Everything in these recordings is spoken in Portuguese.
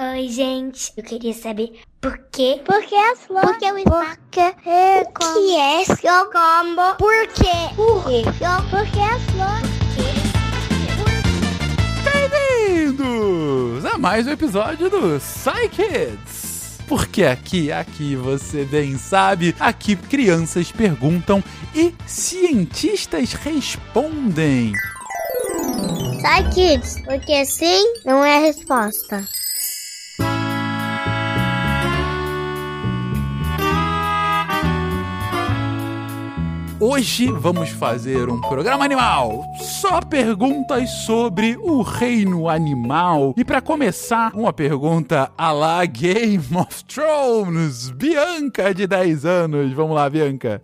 Oi, gente. Eu queria saber por quê? Por que as flores? Por que o Porque é o que é seu combo? Por quê? Por quê? Por que as flores? Bem-vindos a mais um episódio do Psy Kids. Porque aqui, aqui você bem sabe, aqui crianças perguntam e cientistas respondem. Sai, kids, porque sim não é a resposta. Hoje vamos fazer um programa animal. Só perguntas sobre o reino animal. E para começar, uma pergunta a la Game of Thrones. Bianca, de 10 anos. Vamos lá, Bianca.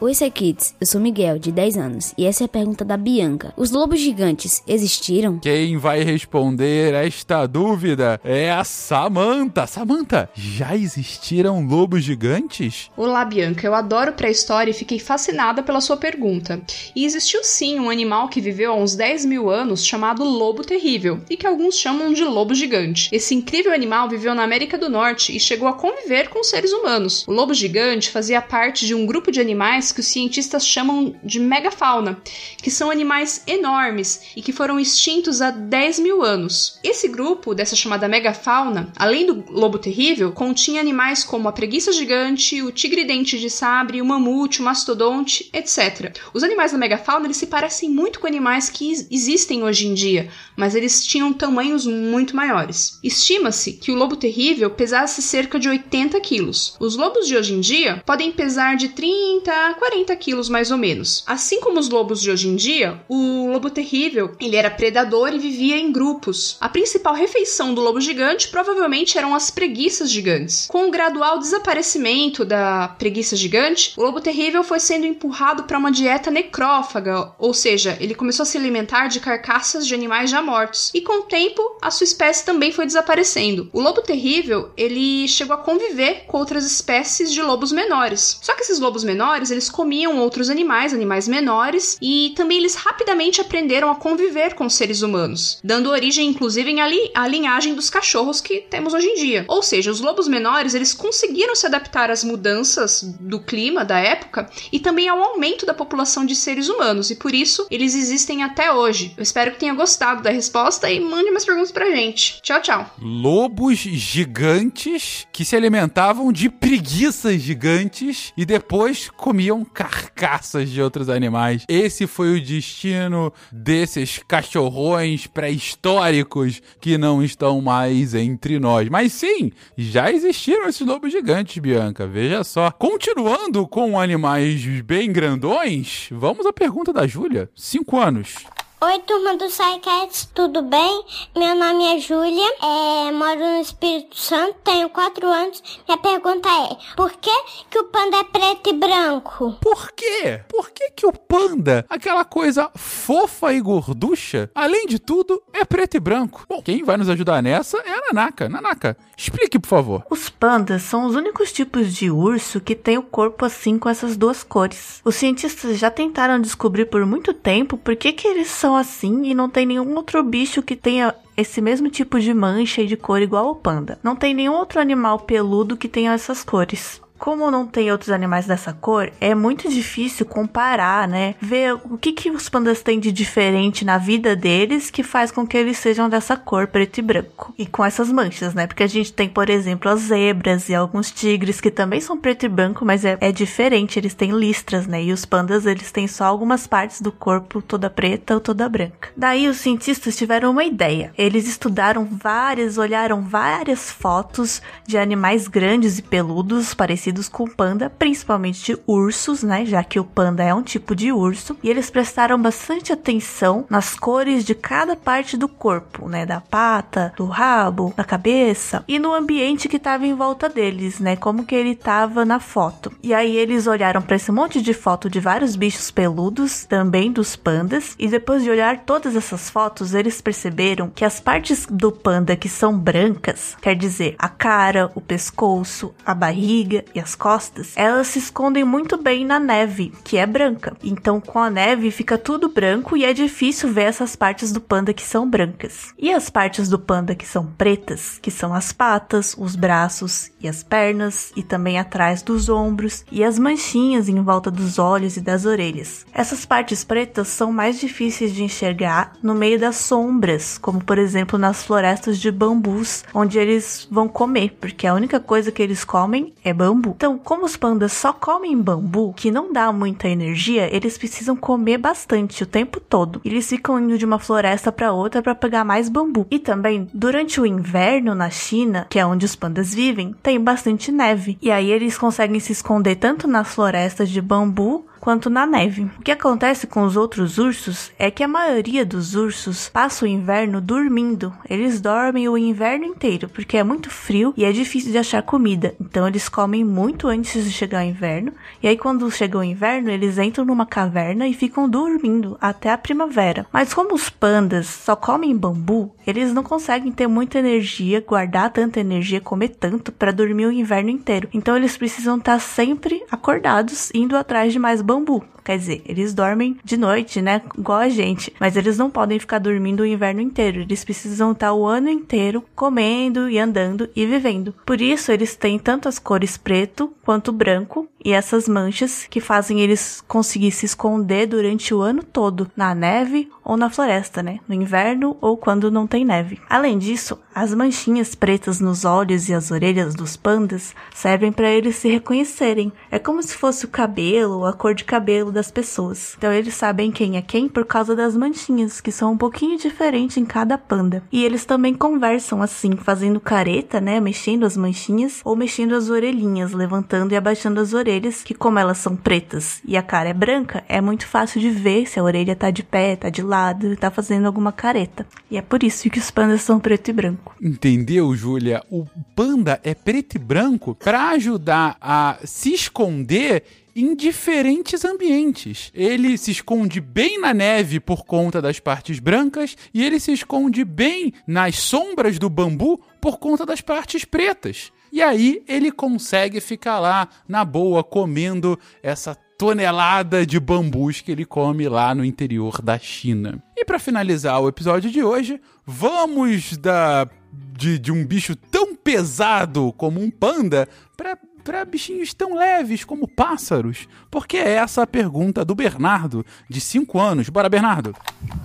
Oi, Kids, eu sou Miguel, de 10 anos, e essa é a pergunta da Bianca. Os lobos gigantes existiram? Quem vai responder esta dúvida é a Samantha. Samantha, já existiram lobos gigantes? Olá, Bianca. Eu adoro pré-história e fiquei fascinada pela sua pergunta. E existiu sim um animal que viveu há uns 10 mil anos chamado lobo terrível, e que alguns chamam de lobo gigante. Esse incrível animal viveu na América do Norte e chegou a conviver com seres humanos. O lobo gigante fazia parte de um grupo de animais que os cientistas chamam de megafauna, que são animais enormes e que foram extintos há 10 mil anos. Esse grupo, dessa chamada megafauna, além do lobo terrível, continha animais como a preguiça gigante, o tigre-dente de sabre, o mamute, o mastodonte, etc. Os animais da megafauna eles se parecem muito com animais que existem hoje em dia, mas eles tinham tamanhos muito maiores. Estima-se que o lobo terrível pesasse cerca de 80 quilos. Os lobos de hoje em dia podem pesar de 30 a 40 quilos mais ou menos. Assim como os lobos de hoje em dia, o lobo terrível ele era predador e vivia em grupos. A principal refeição do lobo gigante provavelmente eram as preguiças gigantes. Com o gradual desaparecimento da preguiça gigante, o lobo terrível foi sendo empurrado para uma dieta necrófaga, ou seja, ele começou a se alimentar de carcaças de animais já mortos. E com o tempo, a sua espécie também foi desaparecendo. O lobo terrível ele chegou a conviver com outras espécies de lobos menores. Só que esses lobos menores eles comiam outros animais, animais menores, e também eles rapidamente aprenderam a conviver com seres humanos, dando origem inclusive à linhagem dos cachorros que temos hoje em dia. Ou seja, os lobos menores eles conseguiram se adaptar às mudanças do clima da época e também ao aumento da população de seres humanos, e por isso eles existem até hoje. Eu espero que tenha gostado da resposta e mande mais perguntas pra gente. Tchau, tchau. Lobos gigantes que se alimentavam de preguiças gigantes e depois comiam carcaças de outros animais. Esse foi o destino desses cachorrões pré-históricos que não estão mais entre nós. Mas sim, já existiram esses lobos gigantes, Bianca. Veja só. Continuando com animais bem grandões, vamos à pergunta da Júlia. Cinco anos. Oi, turma do SciCats, tudo bem? Meu nome é Júlia, é, moro no Espírito Santo, tenho 4 anos. Minha pergunta é, por que que o panda é preto e branco? Por quê? Por que que o panda, aquela coisa fofa e gorducha, além de tudo, é preto e branco? Bom, quem vai nos ajudar nessa é a Nanaka. Nanaka, explique, por favor. Os pandas são os únicos tipos de urso que têm o corpo assim com essas duas cores. Os cientistas já tentaram descobrir por muito tempo por que que eles são assim e não tem nenhum outro bicho que tenha esse mesmo tipo de mancha e de cor igual ao panda. Não tem nenhum outro animal peludo que tenha essas cores. Como não tem outros animais dessa cor, é muito difícil comparar, né? Ver o que, que os pandas têm de diferente na vida deles que faz com que eles sejam dessa cor preto e branco. E com essas manchas, né? Porque a gente tem, por exemplo, as zebras e alguns tigres que também são preto e branco, mas é, é diferente, eles têm listras, né? E os pandas, eles têm só algumas partes do corpo toda preta ou toda branca. Daí os cientistas tiveram uma ideia. Eles estudaram várias, olharam várias fotos de animais grandes e peludos, parecidos parecidos com panda, principalmente de ursos, né? Já que o panda é um tipo de urso. E eles prestaram bastante atenção nas cores de cada parte do corpo, né? Da pata, do rabo, da cabeça e no ambiente que estava em volta deles, né? Como que ele estava na foto. E aí eles olharam para esse monte de foto de vários bichos peludos, também dos pandas, e depois de olhar todas essas fotos, eles perceberam que as partes do panda que são brancas, quer dizer, a cara, o pescoço, a barriga as costas, elas se escondem muito bem na neve, que é branca. Então, com a neve fica tudo branco e é difícil ver essas partes do panda que são brancas. E as partes do panda que são pretas, que são as patas, os braços e as pernas, e também atrás dos ombros e as manchinhas em volta dos olhos e das orelhas. Essas partes pretas são mais difíceis de enxergar no meio das sombras, como por exemplo nas florestas de bambus, onde eles vão comer, porque a única coisa que eles comem é bambu. Então, como os pandas só comem bambu, que não dá muita energia, eles precisam comer bastante o tempo todo. Eles ficam indo de uma floresta para outra para pegar mais bambu. E também, durante o inverno na China, que é onde os pandas vivem, tem bastante neve. E aí eles conseguem se esconder tanto nas florestas de bambu quanto na neve. O que acontece com os outros ursos é que a maioria dos ursos passa o inverno dormindo. Eles dormem o inverno inteiro porque é muito frio e é difícil de achar comida. Então eles comem muito antes de chegar o inverno. E aí quando chega o inverno, eles entram numa caverna e ficam dormindo até a primavera. Mas como os pandas só comem bambu, eles não conseguem ter muita energia, guardar tanta energia, comer tanto para dormir o inverno inteiro. Então eles precisam estar sempre acordados, indo atrás de mais bambu. Quer dizer, eles dormem de noite, né? Igual a gente. Mas eles não podem ficar dormindo o inverno inteiro. Eles precisam estar o ano inteiro comendo e andando e vivendo. Por isso, eles têm tanto as cores preto quanto branco e essas manchas que fazem eles conseguir se esconder durante o ano todo na neve ou na floresta, né? No inverno ou quando não tem neve. Além disso, as manchinhas pretas nos olhos e as orelhas dos pandas servem para eles se reconhecerem. É como se fosse o cabelo ou a cor de cabelo das pessoas. Então eles sabem quem é quem por causa das manchinhas, que são um pouquinho diferentes em cada panda. E eles também conversam assim, fazendo careta, né? Mexendo as manchinhas ou mexendo as orelhinhas, levantando e abaixando as orelhas, que como elas são pretas e a cara é branca, é muito fácil de ver se a orelha tá de pé, tá de lado, tá fazendo alguma careta. E é por isso que os pandas são preto e branco. Entendeu, Júlia? O panda é preto e branco para ajudar a se esconder em diferentes ambientes. Ele se esconde bem na neve por conta das partes brancas e ele se esconde bem nas sombras do bambu por conta das partes pretas. E aí ele consegue ficar lá na boa comendo essa tonelada de bambus que ele come lá no interior da China. E para finalizar o episódio de hoje, vamos da de, de um bicho tão pesado como um panda para bichinhos tão leves como pássaros? Porque é essa a pergunta do Bernardo, de 5 anos. Bora, Bernardo!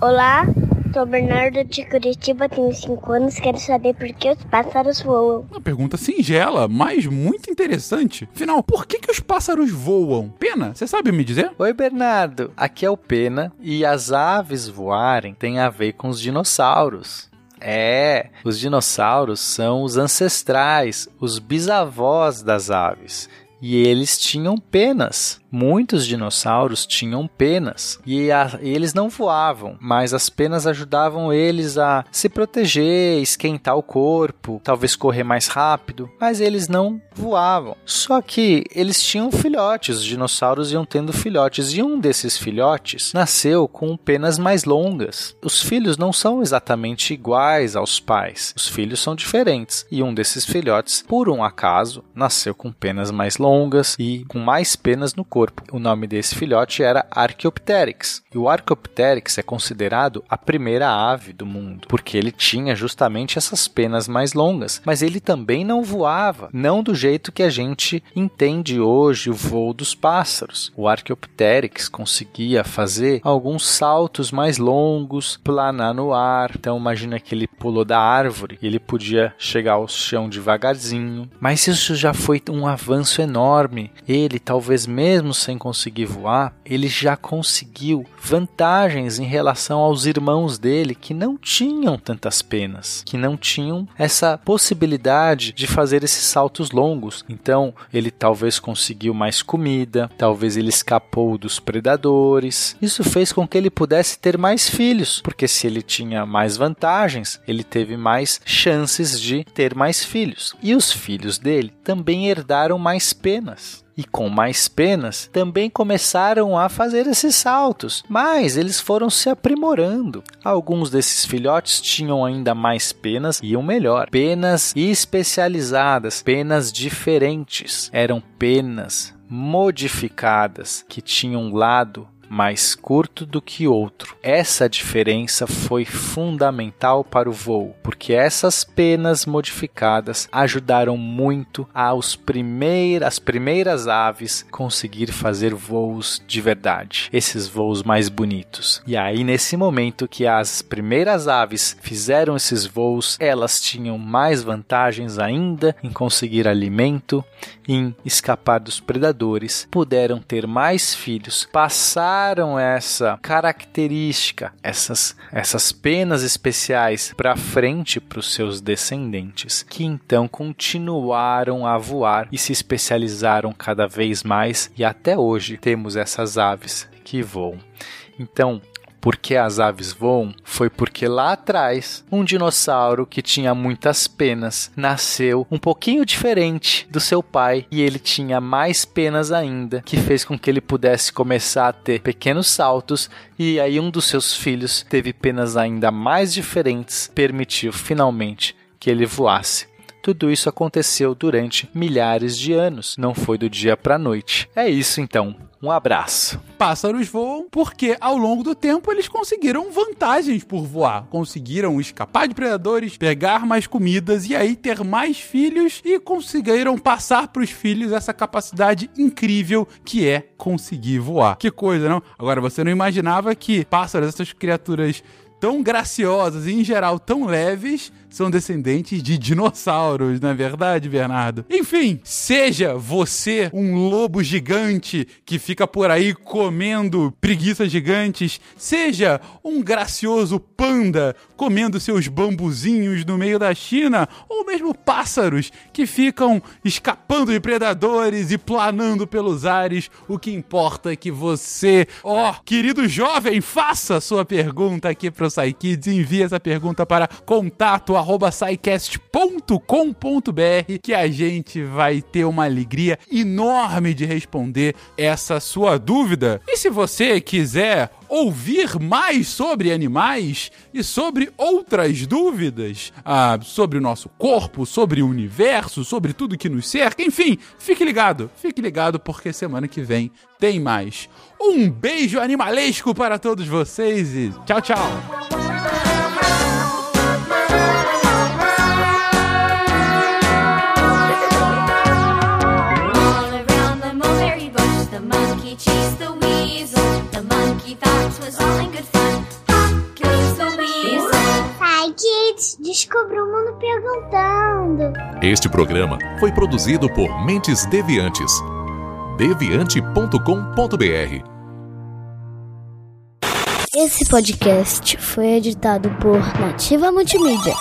Olá, sou Bernardo de Curitiba, tenho 5 anos, quero saber por que os pássaros voam. Uma pergunta singela, mas muito interessante. Afinal, por que, que os pássaros voam? Pena, você sabe me dizer? Oi, Bernardo. Aqui é o Pena e as aves voarem têm a ver com os dinossauros. É, os dinossauros são os ancestrais, os bisavós das aves. E eles tinham penas. Muitos dinossauros tinham penas e a, eles não voavam, mas as penas ajudavam eles a se proteger, esquentar o corpo, talvez correr mais rápido, mas eles não voavam. Só que eles tinham filhotes, os dinossauros iam tendo filhotes e um desses filhotes nasceu com penas mais longas. Os filhos não são exatamente iguais aos pais, os filhos são diferentes e um desses filhotes, por um acaso, nasceu com penas mais longas e com mais penas no corpo corpo. O nome desse filhote era Archaeopteryx. E o Archaeopteryx é considerado a primeira ave do mundo, porque ele tinha justamente essas penas mais longas, mas ele também não voava, não do jeito que a gente entende hoje o voo dos pássaros. O Archaeopteryx conseguia fazer alguns saltos mais longos, planar no ar. Então imagina que ele pulou da árvore, ele podia chegar ao chão devagarzinho. Mas isso já foi um avanço enorme. Ele talvez mesmo sem conseguir voar, ele já conseguiu vantagens em relação aos irmãos dele que não tinham tantas penas, que não tinham essa possibilidade de fazer esses saltos longos. Então, ele talvez conseguiu mais comida, talvez ele escapou dos predadores. Isso fez com que ele pudesse ter mais filhos, porque se ele tinha mais vantagens, ele teve mais chances de ter mais filhos. E os filhos dele também herdaram mais penas. E com mais penas também começaram a fazer esses saltos, mas eles foram se aprimorando. Alguns desses filhotes tinham ainda mais penas e o melhor, penas especializadas, penas diferentes. Eram penas modificadas que tinham um lado mais curto do que outro. Essa diferença foi fundamental para o voo, porque essas penas modificadas ajudaram muito aos primeir, as primeiras aves conseguir fazer voos de verdade, esses voos mais bonitos. E aí nesse momento que as primeiras aves fizeram esses voos, elas tinham mais vantagens ainda em conseguir alimento, em escapar dos predadores, puderam ter mais filhos, passar passaram essa característica, essas, essas penas especiais para frente para os seus descendentes, que então continuaram a voar e se especializaram cada vez mais, e até hoje temos essas aves que voam. Então, porque as aves voam foi porque lá atrás um dinossauro que tinha muitas penas nasceu um pouquinho diferente do seu pai e ele tinha mais penas ainda, que fez com que ele pudesse começar a ter pequenos saltos e aí um dos seus filhos teve penas ainda mais diferentes, permitiu finalmente que ele voasse. Tudo isso aconteceu durante milhares de anos, não foi do dia para a noite. É isso então. Um abraço. Pássaros voam porque ao longo do tempo eles conseguiram vantagens por voar. Conseguiram escapar de predadores, pegar mais comidas e aí ter mais filhos e conseguiram passar para os filhos essa capacidade incrível que é conseguir voar. Que coisa, não? Agora você não imaginava que pássaros, essas criaturas tão graciosas e, em geral, tão leves, são descendentes de dinossauros, não é verdade, Bernardo? Enfim, seja você um lobo gigante que fica por aí comendo preguiças gigantes, seja um gracioso panda comendo seus bambuzinhos no meio da China, ou mesmo pássaros que ficam escapando de predadores e planando pelos ares, o que importa é que você, ó, oh, querido jovem, faça sua pergunta aqui pro SciKids, envie essa pergunta para contato contato@saicast.com.br que a gente vai ter uma alegria enorme de responder essa sua dúvida. E se você quiser ouvir mais sobre animais e sobre outras dúvidas ah, sobre o nosso corpo, sobre o universo, sobre tudo que nos cerca, enfim, fique ligado, fique ligado porque semana que vem tem mais. Um beijo animalesco para todos vocês e tchau, tchau! Descubra o mundo perguntando. Este programa foi produzido por Mentes Deviantes. deviante.com.br. Esse podcast foi editado por Nativa Multimídia.